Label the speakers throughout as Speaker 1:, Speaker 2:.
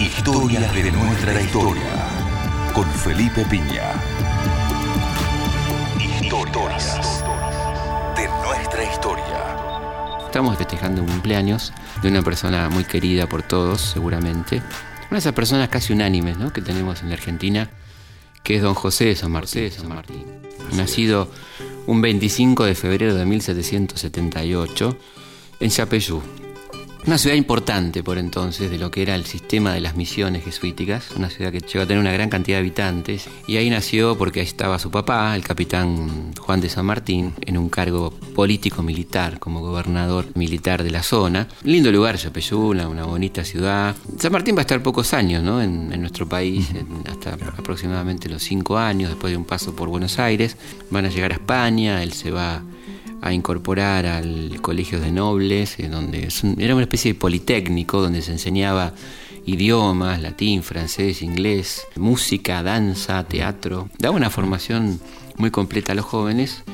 Speaker 1: Historias de nuestra historia. Con Felipe Piña. Historias de nuestra historia.
Speaker 2: Estamos festejando un cumpleaños de una persona muy querida por todos, seguramente. Una de esas personas casi unánimes ¿no? que tenemos en la Argentina, que es don José de San Martín. San Martín. Nacido un 25 de febrero de 1778 en Chapeyú, una ciudad importante por entonces de lo que era el sistema de las misiones jesuíticas, una ciudad que llegó a tener una gran cantidad de habitantes. Y ahí nació porque ahí estaba su papá, el capitán Juan de San Martín, en un cargo político-militar como gobernador militar de la zona. Lindo lugar, Yapeyú, una, una bonita ciudad. San Martín va a estar pocos años ¿no? en, en nuestro país, en- hasta aproximadamente los cinco años, después de un paso por Buenos Aires. Van a llegar a España, él se va a incorporar al Colegio de Nobles, eh, donde era una especie de politécnico donde se enseñaba idiomas, latín, francés, inglés, música, danza, teatro. Daba una formación muy completa a los jóvenes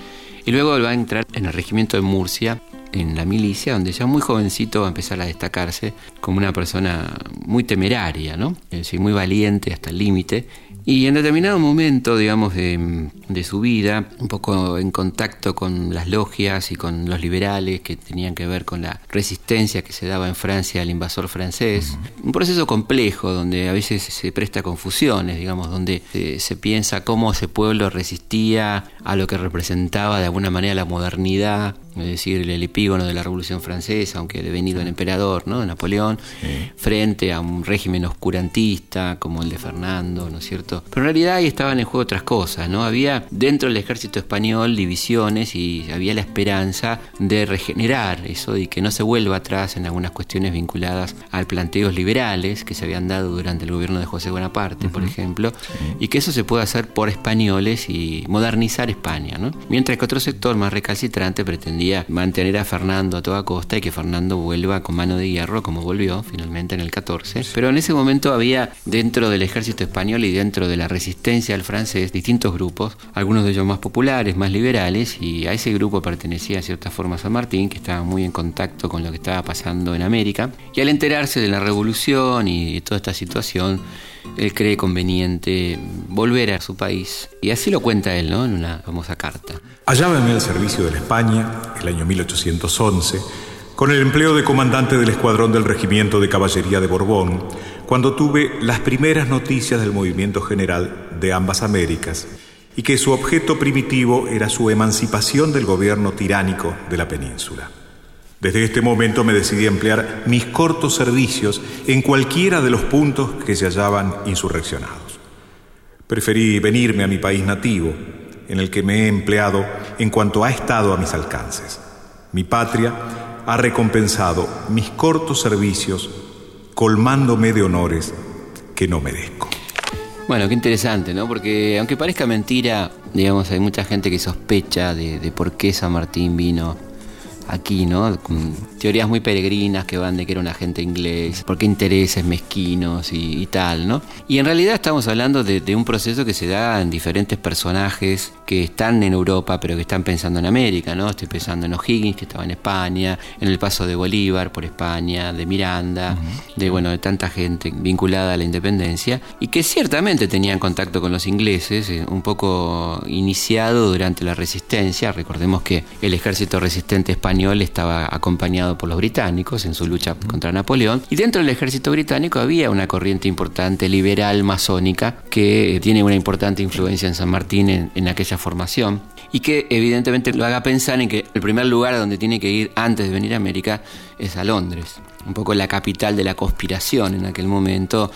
Speaker 2: y luego va a entrar en el regimiento de Murcia, en la milicia, donde ya muy jovencito va a empezar a destacarse como una persona muy temeraria, ¿no? Decir, muy valiente hasta el límite. Y en determinado momento, digamos, de, de su vida, un poco en contacto con las logias y con los liberales que tenían que ver con la resistencia que se daba en Francia al invasor francés, un proceso complejo donde a veces se presta confusiones, digamos, donde se, se piensa cómo ese pueblo resistía a lo que representaba de alguna manera la modernidad, es decir, el epígono de la Revolución Francesa, aunque devenido el emperador, ¿no? Napoleón, frente a un régimen oscurantista como el de Fernando, ¿no es cierto? Pero en realidad ahí estaban en juego otras cosas, ¿no? Había dentro del ejército español divisiones y había la esperanza de regenerar eso y que no se vuelva atrás en algunas cuestiones vinculadas al planteos liberales que se habían dado durante el gobierno de José Bonaparte, por ejemplo, y que eso se pueda hacer por españoles y modernizar España, ¿no? Mientras que otro sector más recalcitrante pretendía mantener a Fernando a toda costa y que Fernando vuelva con mano de hierro como volvió finalmente en el 14. Pero en ese momento había dentro del ejército español y dentro de la resistencia al francés distintos grupos, algunos de ellos más populares, más liberales, y a ese grupo pertenecía en cierta forma San Martín, que estaba muy en contacto con lo que estaba pasando en América. Y al enterarse de la revolución y de toda esta situación, él cree conveniente volver a su país. Y así lo cuenta él, ¿no? En una famosa carta.
Speaker 3: Hallábame al servicio de la España, el año 1811, con el empleo de comandante del escuadrón del Regimiento de Caballería de Borbón, cuando tuve las primeras noticias del movimiento general de ambas Américas y que su objeto primitivo era su emancipación del gobierno tiránico de la península. Desde este momento me decidí a emplear mis cortos servicios en cualquiera de los puntos que se hallaban insurreccionados. Preferí venirme a mi país nativo, en el que me he empleado en cuanto ha estado a mis alcances. Mi patria ha recompensado mis cortos servicios colmándome de honores que no merezco.
Speaker 2: Bueno, qué interesante, ¿no? Porque aunque parezca mentira, digamos, hay mucha gente que sospecha de, de por qué San Martín vino aquí, ¿no? Con teorías muy peregrinas que van de que era un agente inglés, por qué intereses mezquinos y, y tal, ¿no? Y en realidad estamos hablando de, de un proceso que se da en diferentes personajes que están en Europa, pero que están pensando en América, ¿no? Estoy pensando en O'Higgins, que estaba en España, en el paso de Bolívar por España, de Miranda, de, bueno, de tanta gente vinculada a la independencia, y que ciertamente tenían contacto con los ingleses, eh, un poco iniciado durante la resistencia. Recordemos que el ejército resistente español estaba acompañado por los británicos en su lucha contra Napoleón, y dentro del ejército británico había una corriente importante liberal masónica que eh, tiene una importante influencia en San Martín en, en aquella formación y que evidentemente lo haga pensar en que el primer lugar a donde tiene que ir antes de venir a América es a Londres, un poco la capital de la conspiración en aquel momento,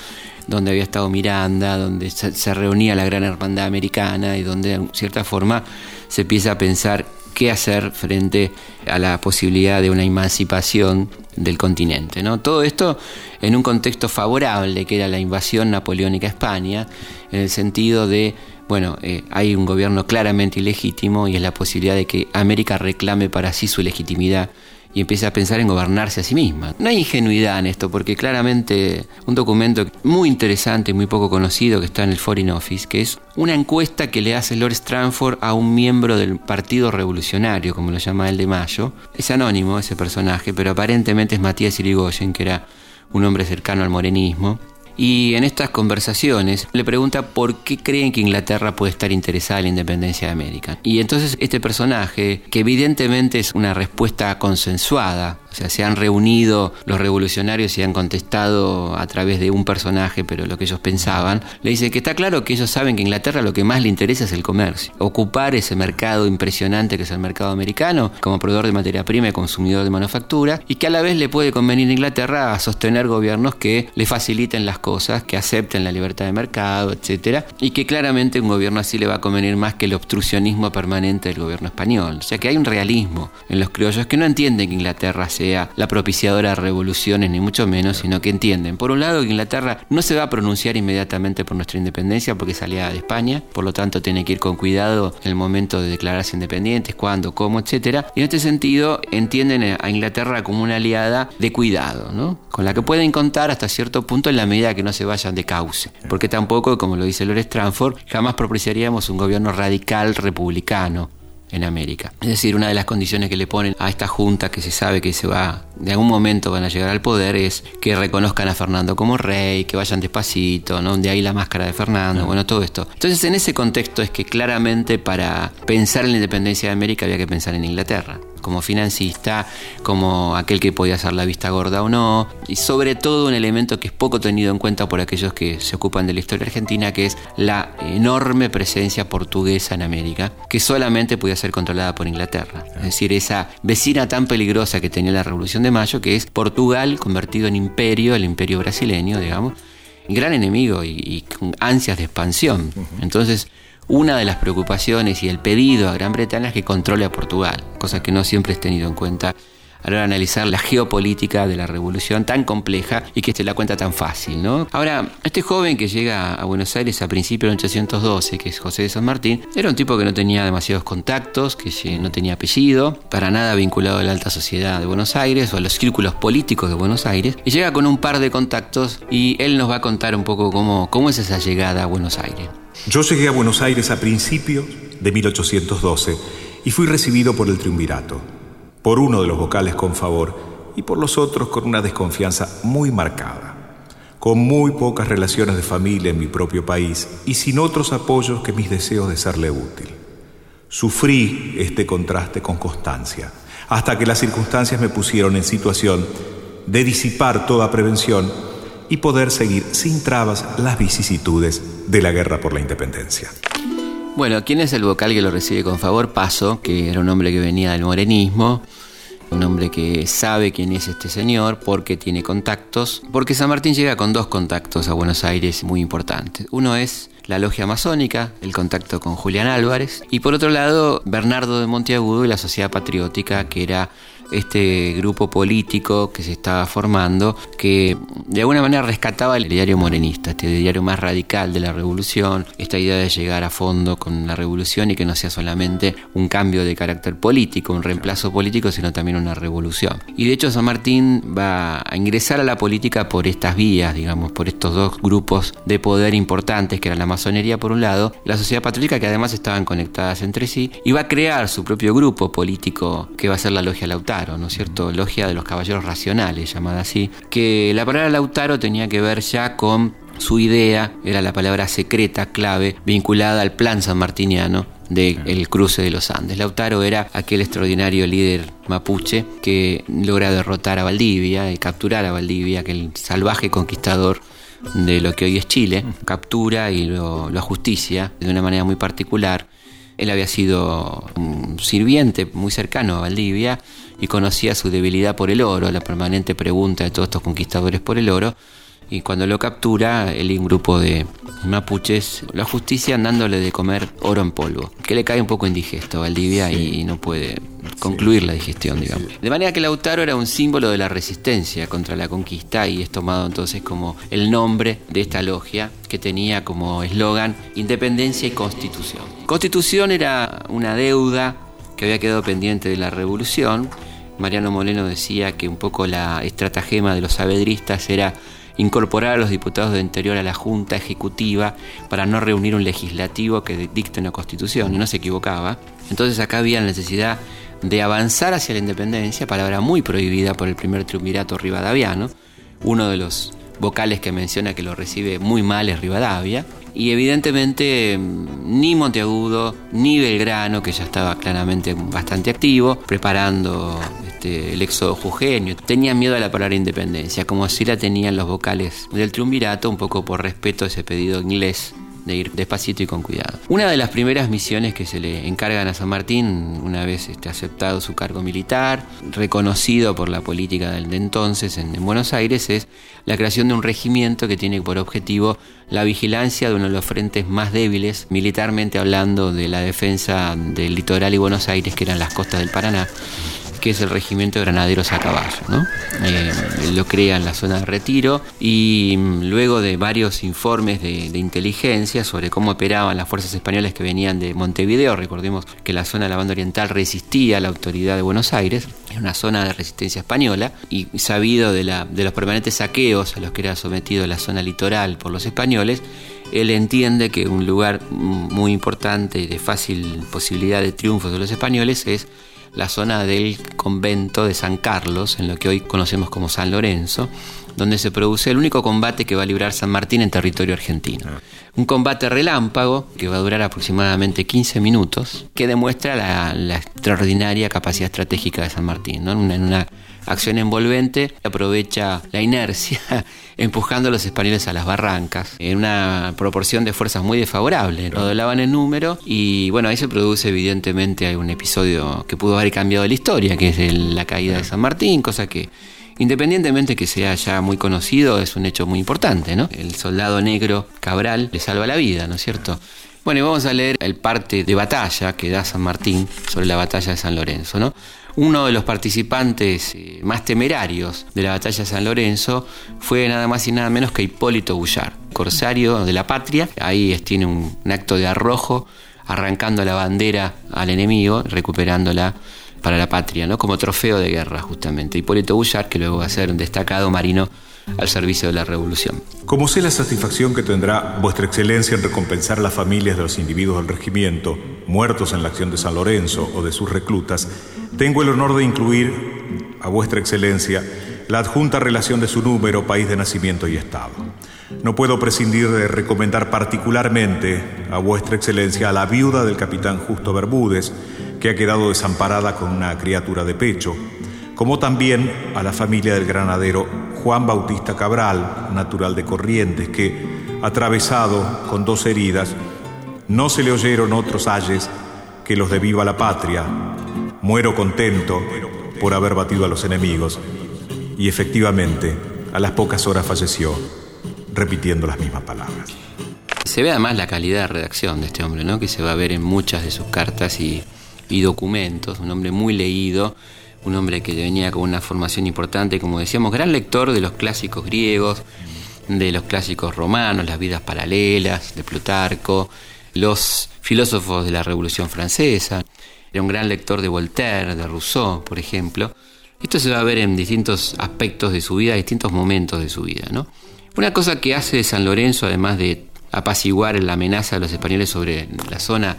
Speaker 2: donde había estado Miranda, donde se, se reunía la gran hermandad americana y donde de cierta forma se empieza a pensar qué hacer frente a la posibilidad de una emancipación del continente. ¿no? Todo esto en un contexto favorable, que era la invasión napoleónica a España, en el sentido de, bueno, eh, hay un gobierno claramente ilegítimo y es la posibilidad de que América reclame para sí su legitimidad y empiece a pensar en gobernarse a sí misma. No hay ingenuidad en esto, porque claramente un documento muy interesante, muy poco conocido, que está en el Foreign Office, que es una encuesta que le hace Lord Stranford a un miembro del Partido Revolucionario, como lo llama el de Mayo. Es anónimo ese personaje, pero aparentemente es Matías Irigoyen, que era un hombre cercano al morenismo. Y en estas conversaciones le pregunta por qué creen que Inglaterra puede estar interesada en la independencia de América. Y entonces este personaje, que evidentemente es una respuesta consensuada, o sea, se han reunido los revolucionarios y han contestado a través de un personaje, pero lo que ellos pensaban, le dice que está claro que ellos saben que a Inglaterra lo que más le interesa es el comercio. Ocupar ese mercado impresionante que es el mercado americano como proveedor de materia prima y consumidor de manufactura, y que a la vez le puede convenir a Inglaterra a sostener gobiernos que le faciliten las cosas, que acepten la libertad de mercado, etcétera, y que claramente un gobierno así le va a convenir más que el obstruccionismo permanente del gobierno español. O sea que hay un realismo en los criollos que no entienden que Inglaterra la propiciadora de revoluciones, ni mucho menos, sino que entienden, por un lado, que Inglaterra no se va a pronunciar inmediatamente por nuestra independencia porque es aliada de España, por lo tanto tiene que ir con cuidado en el momento de declararse independientes, cuándo, cómo, etcétera. Y en este sentido entienden a Inglaterra como una aliada de cuidado, ¿no? Con la que pueden contar hasta cierto punto en la medida que no se vayan de cauce, porque tampoco, como lo dice Lord Stranford, jamás propiciaríamos un gobierno radical republicano en América. Es decir, una de las condiciones que le ponen a esta junta que se sabe que se va, de algún momento van a llegar al poder, es que reconozcan a Fernando como rey, que vayan despacito, ¿no? De ahí la máscara de Fernando, bueno, todo esto. Entonces, en ese contexto es que claramente para pensar en la independencia de América había que pensar en Inglaterra como financista, como aquel que podía hacer la vista gorda o no, y sobre todo un elemento que es poco tenido en cuenta por aquellos que se ocupan de la historia argentina, que es la enorme presencia portuguesa en América, que solamente podía ser controlada por Inglaterra. Es decir, esa vecina tan peligrosa que tenía la Revolución de Mayo, que es Portugal convertido en imperio, el imperio brasileño, digamos, gran enemigo y, y con ansias de expansión. Entonces, una de las preocupaciones y el pedido a Gran Bretaña es que controle a Portugal, cosa que no siempre es tenido en cuenta a analizar la geopolítica de la revolución tan compleja y que se la cuenta tan fácil, ¿no? Ahora, este joven que llega a Buenos Aires a principios de 1812, que es José de San Martín, era un tipo que no tenía demasiados contactos, que no tenía apellido, para nada vinculado a la alta sociedad de Buenos Aires o a los círculos políticos de Buenos Aires, y llega con un par de contactos y él nos va a contar un poco cómo, cómo es esa llegada a Buenos Aires.
Speaker 3: Yo llegué a Buenos Aires a principios de 1812 y fui recibido por el triunvirato, por uno de los vocales con favor y por los otros con una desconfianza muy marcada, con muy pocas relaciones de familia en mi propio país y sin otros apoyos que mis deseos de serle útil. Sufrí este contraste con constancia, hasta que las circunstancias me pusieron en situación de disipar toda prevención y poder seguir sin trabas las vicisitudes de la guerra por la independencia.
Speaker 2: Bueno, ¿quién es el vocal que lo recibe con favor? Paso, que era un hombre que venía del morenismo, un hombre que sabe quién es este señor porque tiene contactos, porque San Martín llega con dos contactos a Buenos Aires muy importantes. Uno es la logia masónica, el contacto con Julián Álvarez, y por otro lado Bernardo de Monteagudo y la Sociedad Patriótica, que era este grupo político que se estaba formando, que de alguna manera rescataba el diario morenista, este diario más radical de la revolución, esta idea de llegar a fondo con la revolución y que no sea solamente un cambio de carácter político, un reemplazo político, sino también una revolución. Y de hecho San Martín va a ingresar a la política por estas vías, digamos, por estos dos grupos de poder importantes, que eran la masonería por un lado, la sociedad patriótica que además estaban conectadas entre sí, y va a crear su propio grupo político que va a ser la logia Lautaro ¿no es cierto? Logia de los Caballeros Racionales, llamada así, que la palabra Lautaro tenía que ver ya con su idea, era la palabra secreta, clave, vinculada al plan sanmartiniano del cruce de los Andes. Lautaro era aquel extraordinario líder mapuche que logra derrotar a Valdivia y capturar a Valdivia, aquel salvaje conquistador de lo que hoy es Chile, captura y lo, lo ajusticia de una manera muy particular. Él había sido un sirviente muy cercano a Valdivia y conocía su debilidad por el oro, la permanente pregunta de todos estos conquistadores por el oro. Y cuando lo captura, él y un grupo de mapuches lo ajustician dándole de comer oro en polvo, que le cae un poco indigesto a Valdivia y no puede concluir la digestión, digamos. De manera que Lautaro era un símbolo de la resistencia contra la conquista y es tomado entonces como el nombre de esta logia que tenía como eslogan independencia y constitución. Constitución era una deuda que había quedado pendiente de la revolución. Mariano Moleno decía que un poco la estratagema de los sabedristas era incorporar a los diputados de interior a la Junta Ejecutiva para no reunir un legislativo que dicte una constitución, y no se equivocaba. Entonces acá había la necesidad de avanzar hacia la independencia, palabra muy prohibida por el primer triunvirato rivadaviano, uno de los vocales que menciona que lo recibe muy mal es Rivadavia. Y evidentemente mm, ni Monteagudo ni Belgrano, que ya estaba claramente bastante activo, preparando este, el éxodo jujeño, tenían miedo a la palabra independencia, como si la tenían los vocales del triunvirato, un poco por respeto a ese pedido inglés de ir despacito y con cuidado. Una de las primeras misiones que se le encargan a San Martín, una vez este, aceptado su cargo militar, reconocido por la política de entonces en, en Buenos Aires, es la creación de un regimiento que tiene por objetivo la vigilancia de uno de los frentes más débiles, militarmente hablando, de la defensa del litoral y Buenos Aires, que eran las costas del Paraná que es el regimiento de granaderos a caballo. ¿no? Eh, lo crea en la zona de retiro y mm, luego de varios informes de, inteligencia sobre cómo operaban las fuerzas españolas que venían de Montevideo, recordemos que la zona de la banda oriental resistía a la autoridad de Buenos Aires, es una zona de resistencia española y sabido de, la, de los permanentes saqueos a los que era sometido la zona litoral por los españoles, él entiende que un lugar muy importante y de fácil posibilidad de triunfo de los españoles es la zona del convento de San Carlos, en lo que hoy conocemos como San Lorenzo, donde se produce el único combate que va a librar San Martín en territorio argentino. Ah. Un combate relámpago que va a durar aproximadamente 15 minutos, que demuestra la, extraordinaria capacidad estratégica de San Martín. En, una, acción envolvente aprovecha la inercia empujando a los españoles a las barrancas en una proporción de fuerzas muy desfavorable. No doblaban el número y bueno, ahí se produce evidentemente un episodio que pudo haber cambiado la historia, que es la caída de San Martín, cosa que Independientemente que sea ya muy conocido, es un hecho muy importante, ¿no? El soldado negro Cabral le salva la vida, ¿no es cierto? Bueno, y vamos a leer el parte de batalla que da San Martín sobre la batalla de San Lorenzo, ¿no? Uno de los participantes eh, más temerarios de la batalla de San Lorenzo fue nada más y nada menos que Hipólito Bullar, corsario de la patria. Ahí tiene un acto de arrojo, arrancando la bandera al enemigo, recuperándola para la patria, ¿no? como trofeo de guerra justamente. Hipólito Bullard, que luego va a ser un destacado marino al servicio de la revolución.
Speaker 3: Como sé la satisfacción que tendrá vuestra excelencia en recompensar a las familias de los individuos del regimiento muertos en la acción de San Lorenzo o de sus reclutas, tengo el honor de incluir a vuestra excelencia la adjunta relación de su número, país de nacimiento y estado. No puedo prescindir de recomendar particularmente a vuestra excelencia a la viuda del capitán Justo Bermúdez, que ha quedado desamparada con una criatura de pecho, como también a la familia del granadero Juan Bautista Cabral, natural de Corrientes, que, atravesado con dos heridas, no se le oyeron otros ayes que los de viva la patria. Muero contento por haber batido a los enemigos. Y efectivamente, a las pocas horas falleció, repitiendo las mismas palabras.
Speaker 2: Se ve además la calidad de redacción de este hombre, ¿no? que se va a ver en muchas de sus cartas y y documentos, un hombre muy leído, un hombre que venía con una formación importante, como decíamos, gran lector de los clásicos griegos, de los clásicos romanos, las vidas paralelas, de Plutarco, los filósofos de la Revolución Francesa, era un gran lector de Voltaire, de Rousseau, por ejemplo. Esto se va a ver en distintos aspectos de su vida, distintos momentos de su vida. ¿no? Una cosa que hace San Lorenzo, además de apaciguar la amenaza de los españoles sobre la zona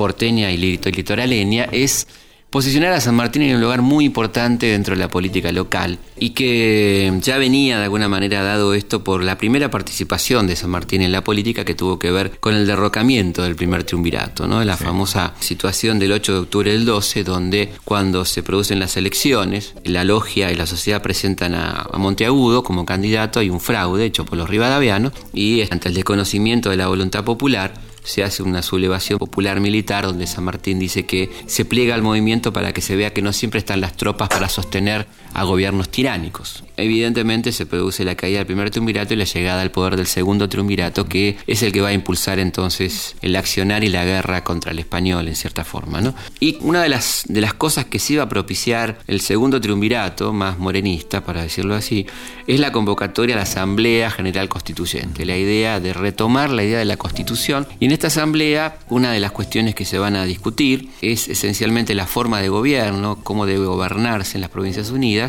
Speaker 2: porteña y litoraleña es posicionar a San Martín en un lugar muy importante dentro de la política local y que ya venía de alguna manera dado esto por la primera participación de San Martín en la política que tuvo que ver con el derrocamiento del primer triunvirato, ¿no? la famosa situación del 8 de octubre del 12 donde cuando se producen las elecciones la logia y la sociedad presentan a, a Monteagudo como candidato hay un fraude hecho por los rivadavianos y ante el desconocimiento de la voluntad popular se hace una sublevación popular militar donde San Martín dice que se pliega al movimiento para que se vea que no siempre están las tropas para sostener a gobiernos tiránicos. Evidentemente se produce la caída del primer triunvirato y la llegada al poder del segundo triunvirato que es el que va a impulsar entonces el accionar y la guerra contra el español en cierta forma. ¿no? Y una de las, de las cosas que se iba a propiciar el segundo triunvirato, más morenista para decirlo así, es la convocatoria a la Asamblea General Constituyente, la idea de retomar la idea de la Constitución y en esta asamblea, una de las cuestiones que se van a discutir es esencialmente la forma de gobierno, cómo debe gobernarse en las Provincias Unidas.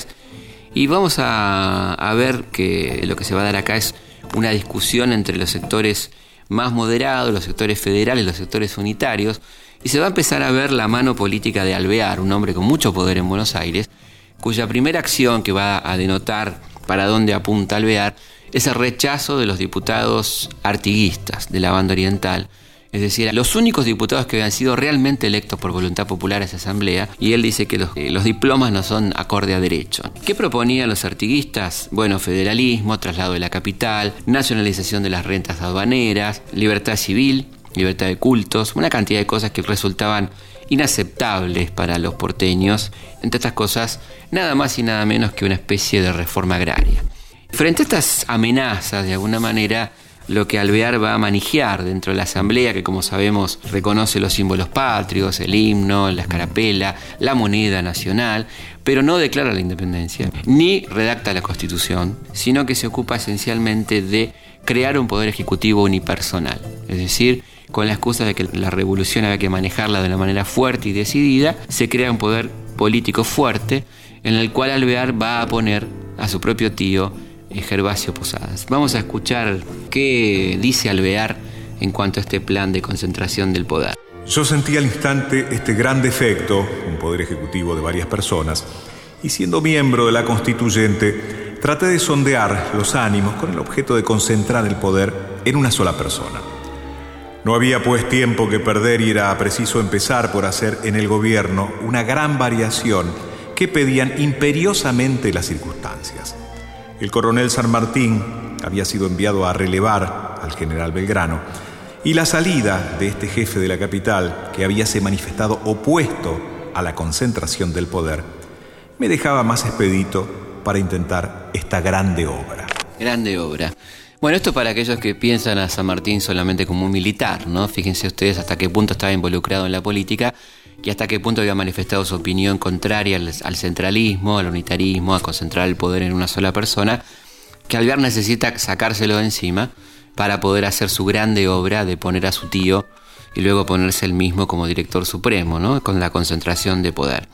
Speaker 2: Y vamos a, ver que lo que se va a dar acá es una discusión entre los sectores más moderados, los sectores federales, los sectores unitarios, y se va a empezar a ver la mano política de Alvear, un hombre con mucho poder en Buenos Aires, cuya primera acción que va a denotar para dónde apunta Alvear es el rechazo de los diputados artiguistas de la banda oriental, es decir, los únicos diputados que habían sido realmente electos por voluntad popular a esa asamblea, y él dice que los, eh, los, diplomas no son acorde a derecho. ¿Qué proponían los artiguistas? Bueno, federalismo, traslado de la capital, nacionalización de las rentas aduaneras, libertad civil, libertad de cultos, una cantidad de cosas que resultaban inaceptables para los porteños, entre estas cosas, nada más y nada menos que una especie de reforma agraria. Frente a estas amenazas, de alguna manera, lo que Alvear va a manejar dentro de la Asamblea, que como sabemos reconoce los símbolos patrios, el himno, la escarapela, la moneda nacional, pero no declara la independencia, ni redacta la Constitución, sino que se ocupa esencialmente de crear un poder ejecutivo unipersonal, es decir, con la excusa de que la revolución había que manejarla de una manera fuerte y decidida, se crea un poder político fuerte en el cual Alvear va a poner a su propio tío Gervasio Posadas. Vamos a escuchar qué dice Alvear en cuanto a este plan de concentración del poder.
Speaker 3: Yo sentí al instante este gran defecto, un poder ejecutivo de varias personas, y siendo miembro de la constituyente, traté de sondear los ánimos con el objeto de concentrar el poder en una sola persona. No había pues tiempo que perder y era preciso empezar por hacer en el gobierno una gran variación que pedían imperiosamente las circunstancias. El coronel San Martín había sido enviado a relevar al general Belgrano y la salida de este jefe de la capital, que había se manifestado opuesto a la concentración del poder, me dejaba más expedito para intentar esta grande obra.
Speaker 2: Grande obra. Bueno, esto para aquellos que piensan a San Martín solamente como un militar, ¿no? Fíjense ustedes hasta qué punto estaba involucrado en la política y hasta qué punto había manifestado su opinión contraria al, centralismo, al unitarismo, a concentrar el poder en una sola persona, que Alvear necesita sacárselo de encima para poder hacer su grande obra de poner a su tío y luego ponerse él mismo como director supremo, ¿no? con la concentración de poder.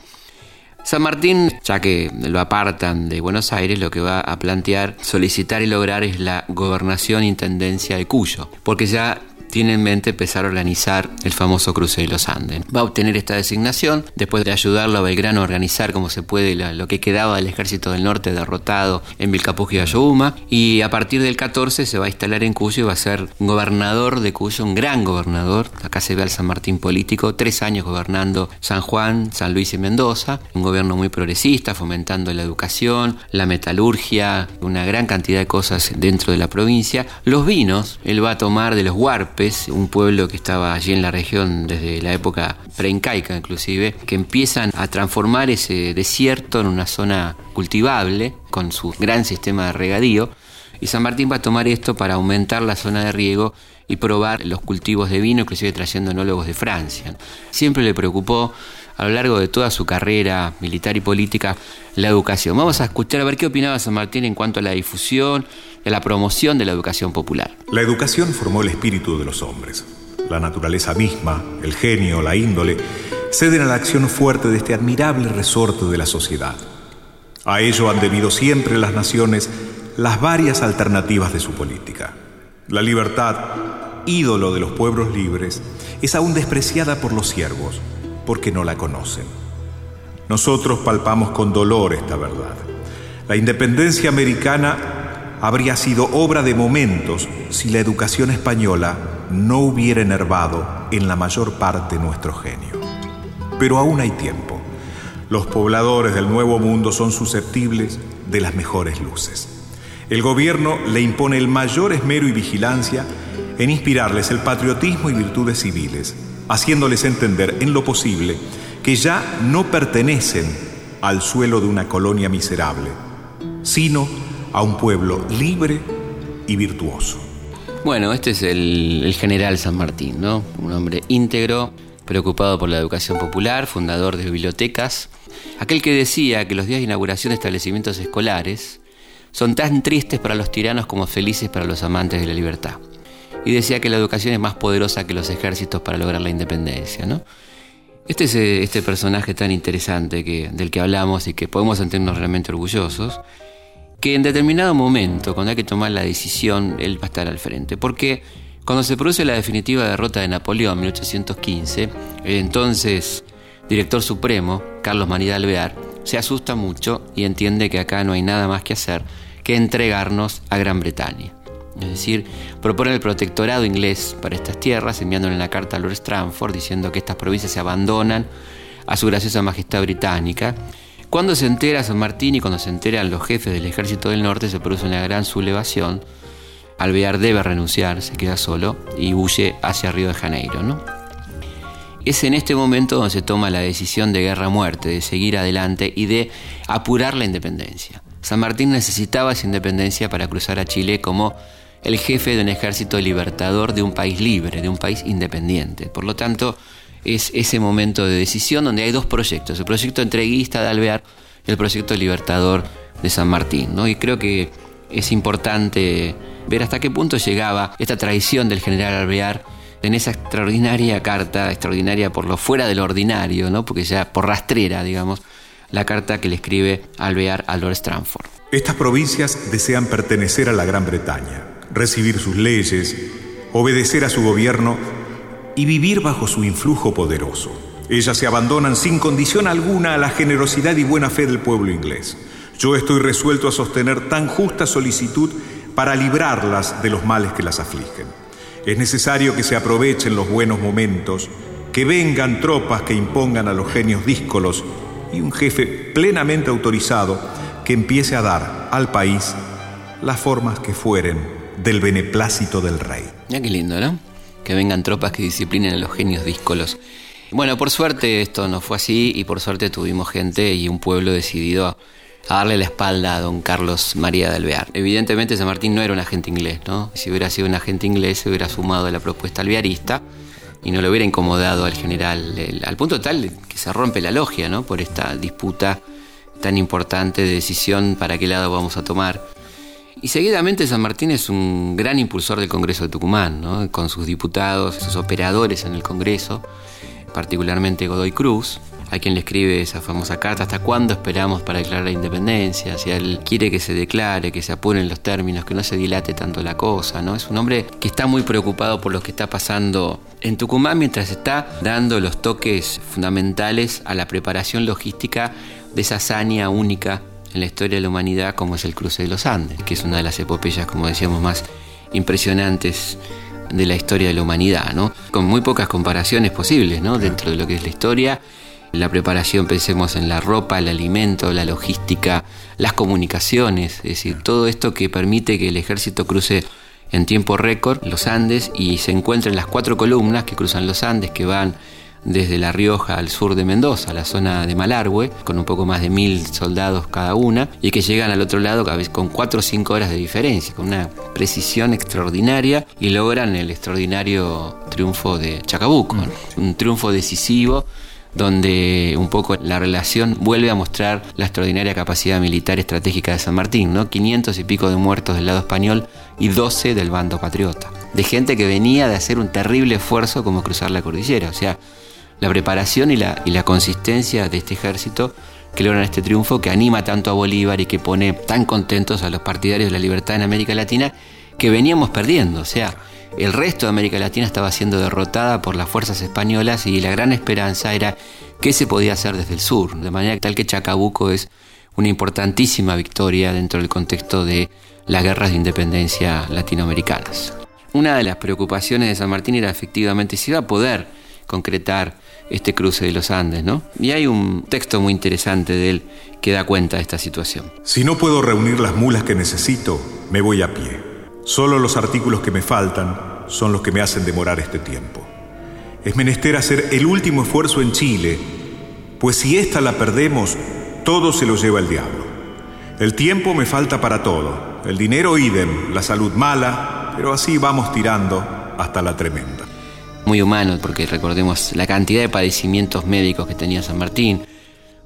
Speaker 2: San Martín, ya que lo apartan de Buenos Aires, lo que va a plantear, solicitar y lograr es la gobernación intendencia de Cuyo, porque ya tiene en mente empezar a organizar el famoso cruce de los Andes. Va a obtener esta designación después de ayudarlo a Belgrano a organizar como se puede lo que quedaba del ejército del norte derrotado en Vilcapugio y Ayohuma y a partir del 14 se va a instalar en Cuyo y va a ser gobernador de Cuyo, un gran gobernador. Acá se ve al San Martín político, tres años gobernando San Juan, San Luis y Mendoza, un gobierno muy progresista, fomentando la educación, la metalurgia, una gran cantidad de cosas dentro de la provincia. Los vinos, él va a tomar de los Huarpes, un pueblo que estaba allí en la región desde la época preincaica inclusive, que empiezan a transformar ese desierto en una zona cultivable con su gran sistema de regadío. Y San Martín va a tomar esto para aumentar la zona de riego y probar los cultivos de vino, inclusive trayendo enólogos de Francia. Siempre le preocupó a lo largo de toda su carrera militar y política la educación. Vamos a escuchar a ver qué opinaba San Martín en cuanto a la difusión y a la promoción de la educación popular.
Speaker 3: La educación formó el espíritu de los hombres. La naturaleza misma, el genio, la índole, ceden a la acción fuerte de este admirable resorte de la sociedad. A ello han debido siempre las naciones las varias alternativas de su política. La libertad, ídolo de los pueblos libres, es aún despreciada por los siervos porque no la conocen. Nosotros palpamos con dolor esta verdad. La independencia americana habría sido obra de momentos si la educación española no hubiera enervado en la mayor parte nuestro genio. Pero aún hay tiempo. Los pobladores del Nuevo Mundo son susceptibles de las mejores luces. El gobierno le impone el mayor esmero y vigilancia en inspirarles el patriotismo y virtudes civiles, haciéndoles entender en lo posible que ya no pertenecen al suelo de una colonia miserable, sino a un pueblo libre y virtuoso.
Speaker 2: Bueno, este es el, general San Martín, ¿no? Un hombre íntegro, preocupado por la educación popular, fundador de bibliotecas, aquel que decía que los días de inauguración de establecimientos escolares son tan tristes para los tiranos como felices para los amantes de la libertad y decía que la educación es más poderosa que los ejércitos para lograr la independencia. ¿no? Este es eh, este personaje tan interesante que, del que hablamos y que podemos sentirnos realmente orgullosos, que en determinado momento, cuando hay que tomar la decisión, él va a estar al frente. Porque cuando se produce la definitiva derrota de Napoleón en 1815, el entonces director supremo, Carlos Manida Alvear, se asusta mucho y entiende que acá no hay nada más que hacer que entregarnos a Gran Bretaña. Es decir, propone el protectorado inglés para estas tierras, enviándole una carta a Lord Stranford diciendo que estas provincias se abandonan a su graciosa majestad británica. Cuando se entera San Martín y cuando se enteran los jefes del ejército del norte, se produce una gran sublevación. Alvear debe renunciar, se queda solo y huye hacia Río de Janeiro. ¿no? Es en este momento donde se toma la decisión de guerra-muerte, de seguir adelante y de apurar la independencia. San Martín necesitaba esa independencia para cruzar a Chile como el jefe de un ejército libertador de un país libre, de un país independiente. Por lo tanto, es ese momento de decisión donde hay dos proyectos, el proyecto entreguista de Alvear y el proyecto libertador de San Martín. ¿no? Y creo que es importante ver hasta qué punto llegaba esta tradición del general Alvear en esa extraordinaria carta, extraordinaria por lo fuera del ordinario, ¿no? porque ya por rastrera, digamos, la carta que le escribe Alvear a Lord Stranford.
Speaker 3: Estas provincias desean pertenecer a la Gran Bretaña, recibir sus leyes, obedecer a su gobierno y vivir bajo su influjo poderoso. Ellas se abandonan sin condición alguna a la generosidad y buena fe del pueblo inglés. Yo estoy resuelto a sostener tan justa solicitud para librarlas de los males que las afligen. Es necesario que se aprovechen los buenos momentos, que vengan tropas que impongan a los genios díscolos y un jefe plenamente autorizado que empiece a dar al país las formas que fueren del beneplácito del rey.
Speaker 2: Ya qué lindo, ¿no? Que vengan tropas que disciplinen a los genios díscolos. Bueno, por suerte esto no fue así y por suerte tuvimos gente y un pueblo decidido a darle la espalda a don Carlos María de Alvear. Evidentemente San Martín no era un agente inglés, ¿no? Si hubiera sido un agente inglés se hubiera sumado a la propuesta alvearista y no le hubiera incomodado al general, al punto tal que se rompe la logia, ¿no? Por esta disputa tan importante de decisión para qué lado vamos a tomar. Y seguidamente San Martín es un gran impulsor del Congreso de Tucumán, con sus diputados, sus operadores en el Congreso, particularmente Godoy Cruz, a quien le escribe esa famosa carta, ¿hasta cuándo esperamos para declarar la independencia? Si él quiere que se declare, que se apuren los términos, que no se dilate tanto la cosa, ¿no? Es un hombre que está muy preocupado por lo que está pasando en Tucumán mientras está dando los toques fundamentales a la preparación logística de esa hazaña única en la historia de la humanidad como es el cruce de los Andes, que es una de las epopeyas, como decíamos, más impresionantes de la historia de la humanidad, ¿no? Con muy pocas comparaciones posibles, ¿no? Dentro de lo que es la historia la preparación, pensemos en la ropa, el alimento, la logística, las comunicaciones, es decir, todo esto que permite que el ejército cruce en tiempo récord los Andes y se encuentren las cuatro columnas que cruzan los Andes, que van desde La Rioja al sur de Mendoza, a la zona de Malargüe, con un poco más de mil soldados cada una, y que llegan al otro lado con cuatro o cinco horas de diferencia, con una precisión extraordinaria, y logran el extraordinario triunfo de Chacabuco, un triunfo decisivo donde un poco la relación vuelve a mostrar la extraordinaria capacidad militar estratégica de San Martín, ¿no? 500 y pico de muertos del lado español y 12 del bando patriota. De gente que venía de hacer un terrible esfuerzo como cruzar la cordillera. O sea, la preparación y la, y la consistencia de este ejército que logran este triunfo que anima tanto a Bolívar y que pone tan contentos a los partidarios de la libertad en América Latina que veníamos perdiendo. O sea, el resto de América Latina estaba siendo derrotada por las fuerzas españolas y la gran esperanza era qué se podía hacer desde el sur, de manera tal que Chacabuco es una importantísima victoria dentro del contexto de las guerras de independencia latinoamericanas. Una de las preocupaciones de San Martín era efectivamente si iba a poder concretar este cruce de los Andes, ¿no? Y hay un texto muy interesante de él que da cuenta de esta situación.
Speaker 3: Si no puedo reunir las mulas que necesito, me voy a pie. Solo los artículos que me faltan son los que me hacen demorar este tiempo. Es menester hacer el último esfuerzo en Chile, pues si ésta la perdemos, todo se lo lleva el diablo. El tiempo me falta para todo, el dinero idem, la salud mala, pero así vamos tirando hasta la tremenda.
Speaker 2: Muy humano, porque recordemos la cantidad de padecimientos médicos que tenía San Martín,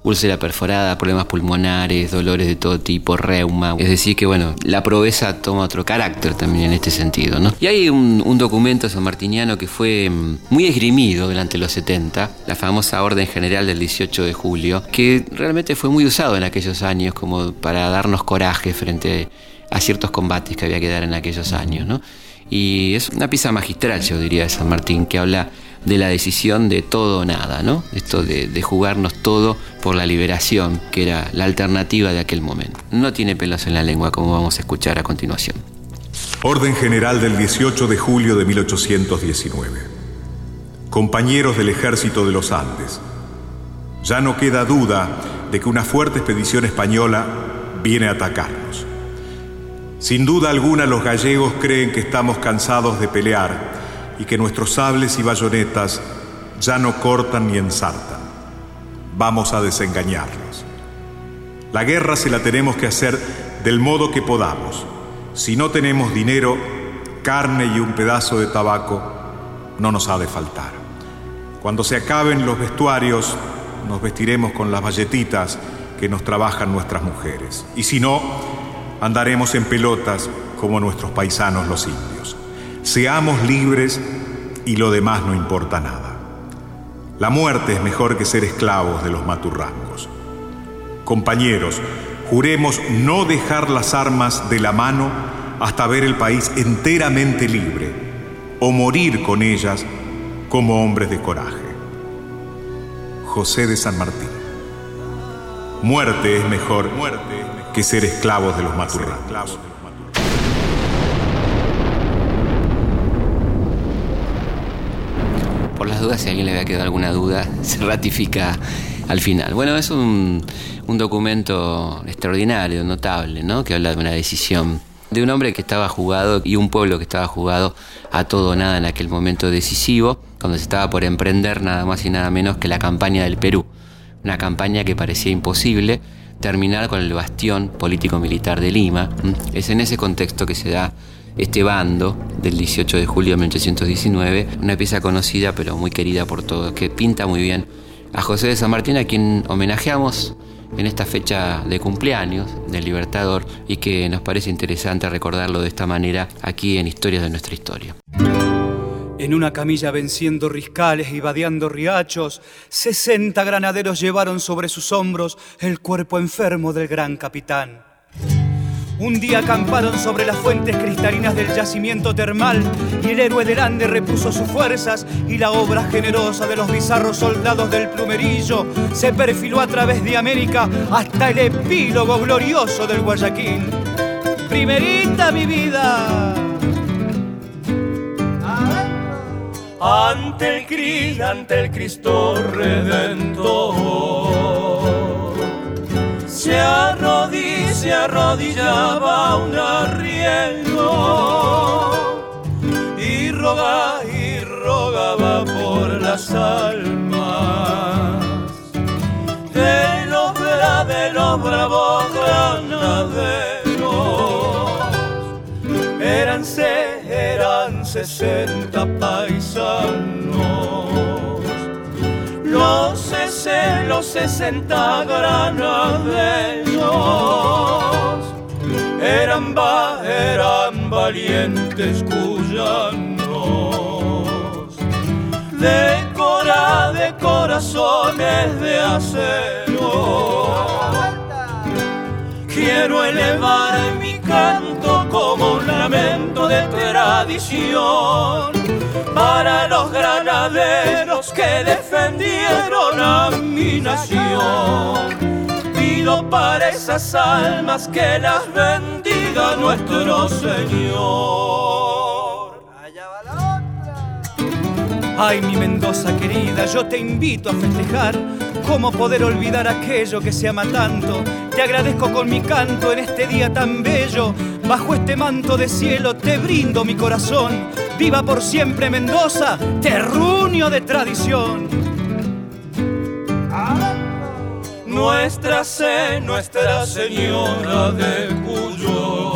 Speaker 2: úlcera perforada, problemas pulmonares, dolores de todo tipo, reuma. Es decir, que bueno, la proeza toma otro carácter también en este sentido. ¿no? Y hay un, documento sanmartiniano que fue mm, muy esgrimido durante los 70, la famosa Orden General del 18 de julio, que realmente fue muy usado en aquellos años como para darnos coraje frente a ciertos combates que había que dar en aquellos años. ¿no? Y es una pieza magistral, yo diría, de San Martín, que habla de la decisión de todo o nada, ¿no? Esto de, de, jugarnos todo por la liberación, que era la alternativa de aquel momento. No tiene pelos en la lengua, como vamos a escuchar a continuación.
Speaker 3: Orden General del 18 de julio de 1819. Compañeros del Ejército de los Andes, ya no queda duda de que una fuerte expedición española viene a atacarnos. Sin duda alguna los gallegos creen que estamos cansados de pelear y que nuestros sables y bayonetas ya no cortan ni ensartan. Vamos a desengañarlos. La guerra se la tenemos que hacer del modo que podamos. Si no tenemos dinero, carne y un pedazo de tabaco, no nos ha de faltar. Cuando se acaben los vestuarios, nos vestiremos con las valletitas que nos trabajan nuestras mujeres. Y si no, andaremos en pelotas como nuestros paisanos los indios. Seamos libres y lo demás no importa nada. La muerte es mejor que ser esclavos de los maturrangos. Compañeros, juremos no dejar las armas de la mano hasta ver el país enteramente libre o morir con ellas como hombres de coraje. José de San Martín. Muerte es mejor, muerte que ser esclavos de los maturrangos.
Speaker 2: Por las dudas, si a alguien le había quedado alguna duda, se ratifica al final. Bueno, es un, un documento extraordinario, notable, ¿no? que habla de una decisión de un hombre que estaba jugado y un pueblo que estaba jugado a todo o nada en aquel momento decisivo, cuando se estaba por emprender nada más y nada menos que la campaña del Perú. Una campaña que parecía imposible, terminar con el bastión político-militar de Lima. Es en ese contexto que se da este bando del 18 de julio de 1819, una pieza conocida pero muy querida por todos, que pinta muy bien a José de San Martín, a quien homenajeamos en esta fecha de cumpleaños del Libertador y que nos parece interesante recordarlo de esta manera aquí en Historias de nuestra historia.
Speaker 4: En una camilla venciendo riscales y vadeando riachos, sesenta granaderos llevaron sobre sus hombros el cuerpo enfermo del gran capitán. Un día acamparon sobre las fuentes cristalinas del yacimiento termal y el héroe del Ande repuso sus fuerzas y la obra generosa de los bizarros soldados del plumerillo se perfiló a través de América hasta el epílogo glorioso del Guayaquil. Primerita mi vida ante el Cristo, ante el Cristo Redentor. Se, arrodilla, se arrodillaba un arriero y rogaba y rogaba por las almas de los, de los bravos granaderos. Eran eran sesenta Los, sesenta, los sesenta granaderos eran, eran valientes cuyanos. De, cora, de corazones de acero. Quiero elevar mi canto como un lamento de tradición para los granaderos que defendieron a mi nación. Pido para esas almas que las bendiga nuestro Señor. Allá va la otra. Ay, mi Mendoza querida, yo te invito a festejar. ¿Cómo poder olvidar aquello que se ama tanto? Te agradezco con mi canto en este día tan bello. Bajo este manto de cielo te brindo mi corazón. Viva por siempre Mendoza, terruño de tradición. Nuestra se, Nuestra Señora de Cuyo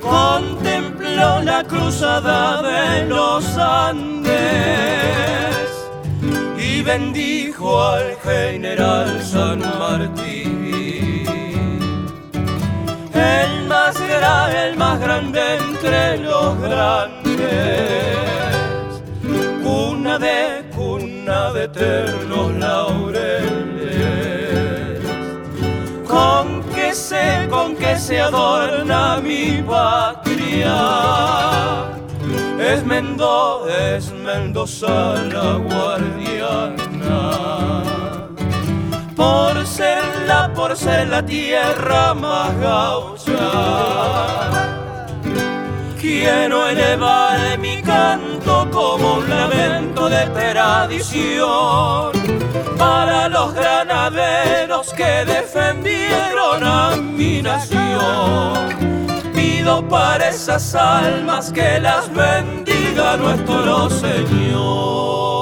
Speaker 4: contempló la cruzada de los Andes bendijo al general San Martín. El más, el más grande entre los grandes, cuna de cuna de eternos laureles, con que se, con que se adorna mi patria es Mendoza, es Mendoza la guardiana. Por ser la, por ser la tierra más gaucha Quiero elevar mi canto como un lamento de perdición para los granaderos que defendieron a mi nación. Pido para esas almas que las bendiga nuestro Señor.